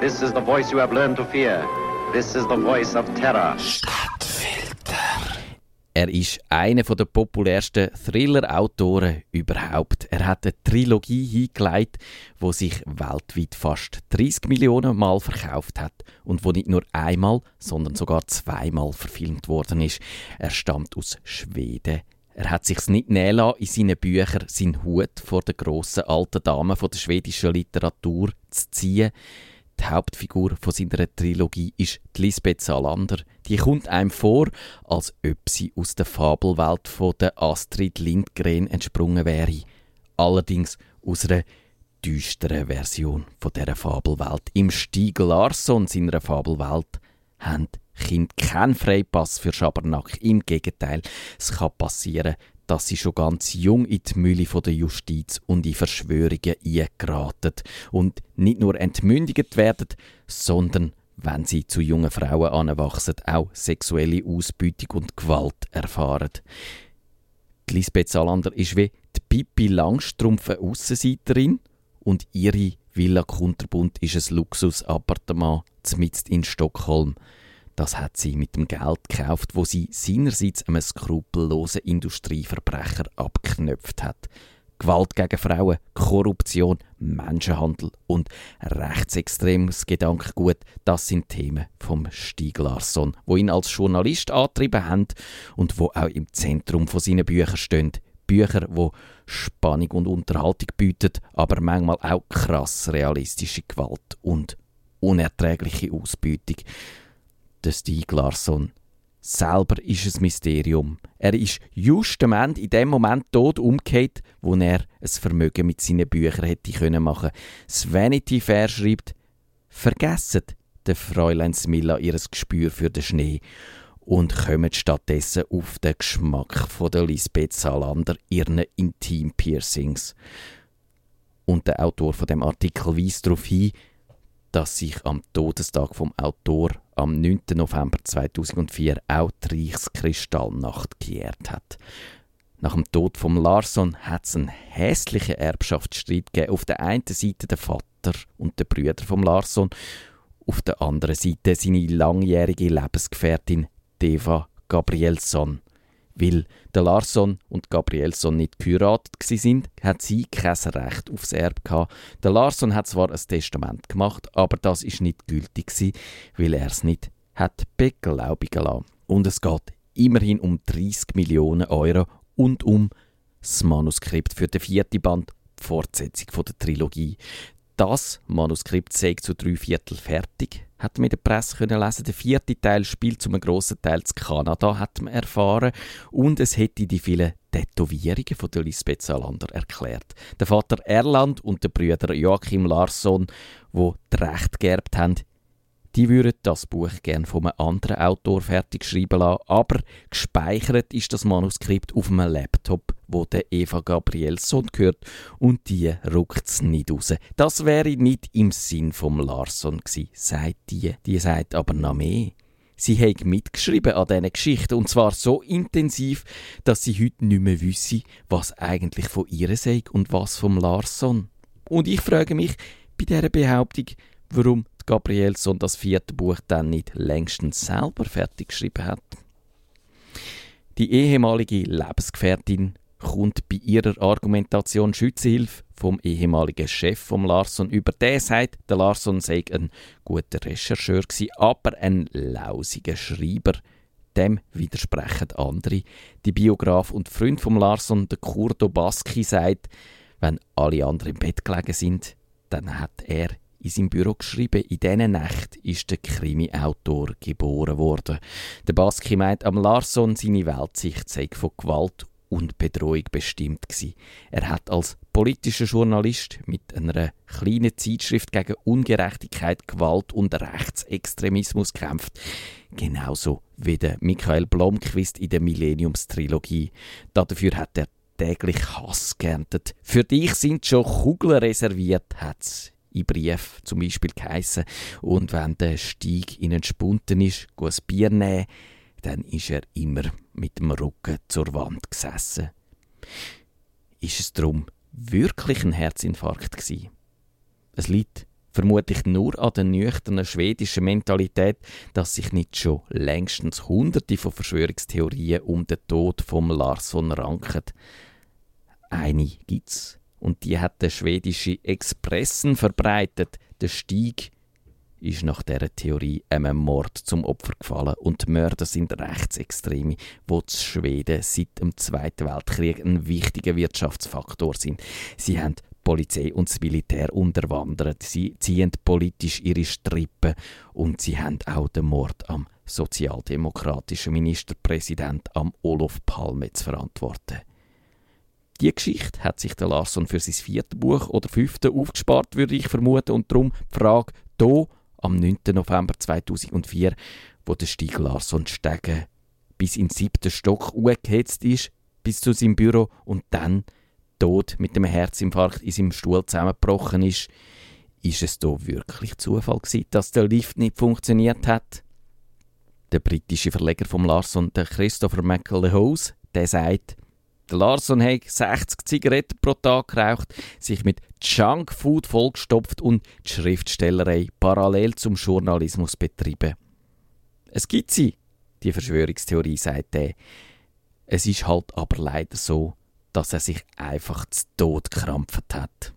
This is the voice you have learned to fear. This is the voice of terror. Er ist einer der populärsten Thriller-Autoren überhaupt. Er hat eine Trilogie hingelegt, wo sich weltweit fast 30 Millionen Mal verkauft hat und wo nicht nur einmal, sondern sogar zweimal verfilmt worden ist. Er stammt aus Schweden. Er hat sich's nicht nehmen in seinen Büchern seinen Hut vor der grossen alten Dame der schwedischen Literatur zu ziehen. Die Hauptfigur von seiner Trilogie ist die Lisbeth Salander. Die kommt einem vor, als ob sie aus der Fabelwelt von der Astrid Lindgren entsprungen wäre. Allerdings aus einer düsteren Version von dieser Fabelwelt. Im Stiegel Larsson seiner Fabelwelt haben Kinder keinen Freipass für Schabernack. Im Gegenteil, es kann passieren, dass sie schon ganz jung in die Mühle der Justiz und in Verschwörungen eingeraten und nicht nur entmündigt werden, sondern wenn sie zu jungen Frauen anwachsen, auch sexuelle Ausbeutung und Gewalt erfahren. Die Lisbeth Salander ist wie die Pippi Langstrumpf eine Aussenseiterin und ihre Villa Kunterbund ist ein Luxusappartement mitten in Stockholm. Das hat sie mit dem Geld gekauft, wo sie seinerseits einem skrupellosen Industrieverbrecher abknöpft hat. Gewalt gegen Frauen, Korruption, Menschenhandel und rechtsextremes Gedankengut, das sind Themen vom Stieg Larsson, wo ihn als Journalist angetrieben haben und wo auch im Zentrum von seinen Büchern stehen. Bücher, wo Spannung und Unterhaltung bieten, aber manchmal auch krass realistische Gewalt und unerträgliche Ausbeutung der Stieg Larsson. Selber ist ein Mysterium. Er ist justement in dem Moment tot umgekehrt, wo er ein Vermögen mit seinen Büchern hätte können machen. Das Vanity Fair schreibt: Vergessen der Fräulein Smilla ihres Gespür für den Schnee und kommen stattdessen auf den Geschmack von der Lisbeth Salander ihren Intim Piercings. Und der Autor von dem Artikel weist darauf hin, dass sich am Todestag vom Autor am 9. November 2004 auch die Reichskristallnacht gejährt hat. Nach dem Tod von Larsson hat es einen hässlichen Erbschaftsstreit gegeben. Auf der einen Seite der Vater und der Brüder von Larsson, auf der anderen Seite seine langjährige Lebensgefährtin Deva Gabrielsson. Weil der Larsson und Gabrielson nicht geheiratet sind, hat sie kein Recht aufs Erbe gehabt. Der Larsson hat zwar ein Testament gemacht, aber das ist nicht gültig gewesen, weil er es nicht hat beglaubigen lassen. Und es geht immerhin um 30 Millionen Euro und um das Manuskript für den vierten Band, die Fortsetzung der Trilogie. Das Manuskript sei zu drei Viertel fertig, hat man in der Presse können lesen. Der vierte Teil spielt zum grossen Teil zu Kanada, hat man erfahren. Und es hätte die vielen Tätowierungen von der Lisbeth Salander erklärt. Der Vater Erland und der Brüder Joachim Larsson, wo Recht geerbt haben, die würden das Buch gern von einem anderen Autor fertig schreiben lassen, aber gespeichert ist das Manuskript auf einem Laptop, wo der Eva Gabrielsson gehört und die ruckt es nicht raus. Das wäre nicht im Sinn vom Larsson gewesen, sagt die. Die sagt aber noch mehr. Sie hat mitgeschrieben an diesen Geschichten und zwar so intensiv, dass sie heute nicht mehr wüsste, was eigentlich von ihr sei und was vom Larsson. Und ich frage mich bei dieser Behauptung, warum Gabrielson das vierte Buch dann nicht längstens selber fertig geschrieben hat. Die ehemalige Lebensgefährtin kommt bei ihrer Argumentation Schützehilfe vom ehemaligen Chef vom Larsson über. Der sagt, der Larsson sei ein guter Rechercheur gewesen, aber ein lausiger Schreiber. Dem widersprechen andere. Die Biograf und Freund vom Larsson, der Kurdo Baski, sagt, wenn alle anderen im Bett gelegen sind, dann hat er in seinem Büro geschrieben, in dieser Nacht ist der Krimi-Autor geboren worden. Der Baski meint, am Larsson seine Weltsicht sei von Gewalt und Bedrohung bestimmt gewesen. Er hat als politischer Journalist mit einer kleinen Zeitschrift gegen Ungerechtigkeit, Gewalt und Rechtsextremismus kämpft. Genauso wie der Michael Blomqvist in der Millenniumstrilogie. Dafür hat er täglich Hass geerntet. Für dich sind schon Kugeln reserviert, hat's in Brief zum Beispiel geheissen. Und wenn der Stieg ihnen spunten ist, ein Bier nehmen, dann ist er immer mit dem Rücken zur Wand gesessen. Ist es darum wirklich ein Herzinfarkt gewesen? Es liegt Vermutlich nur an der nüchternen schwedischen Mentalität, dass sich nicht schon längstens hunderte von Verschwörungstheorien um den Tod vom Larsson ranken. Eine gibt's und die hat der schwedische Expressen verbreitet. Der Stieg ist nach dieser Theorie einem Mord zum Opfer gefallen und die Mörder sind Rechtsextreme, wo die Schweden seit dem Zweiten Weltkrieg ein wichtiger Wirtschaftsfaktor sind. Sie haben Polizei und das Militär unterwandert. Sie ziehen politisch ihre Strippen und sie haben auch den Mord am sozialdemokratischen Ministerpräsident am Olof Palme zu verantworten. Die Geschichte hat sich der Larsson für sein viertes Buch oder fünfte aufgespart, würde ich vermuten, und darum die Frage hier am 9. November 2004, wo der Stieg Larsson Stege bis in den siebten Stock gehetzt ist, bis zu seinem Büro und dann tot mit dem Herzinfarkt in seinem Stuhl zusammengebrochen ist. Ist es da wirklich Zufall gewesen, dass der Lift nicht funktioniert hat? Der britische Verleger vom Larson, der Christopher McElhose, der sagt, der Larson hat 60 Zigaretten pro Tag geraucht, sich mit Junkfood vollgestopft und die Schriftstellerei parallel zum Journalismus betrieben. Es gibt sie, die Verschwörungstheorie, sagt er. Es ist halt aber leider so, dass er sich einfach zu Tod gekrampft hat.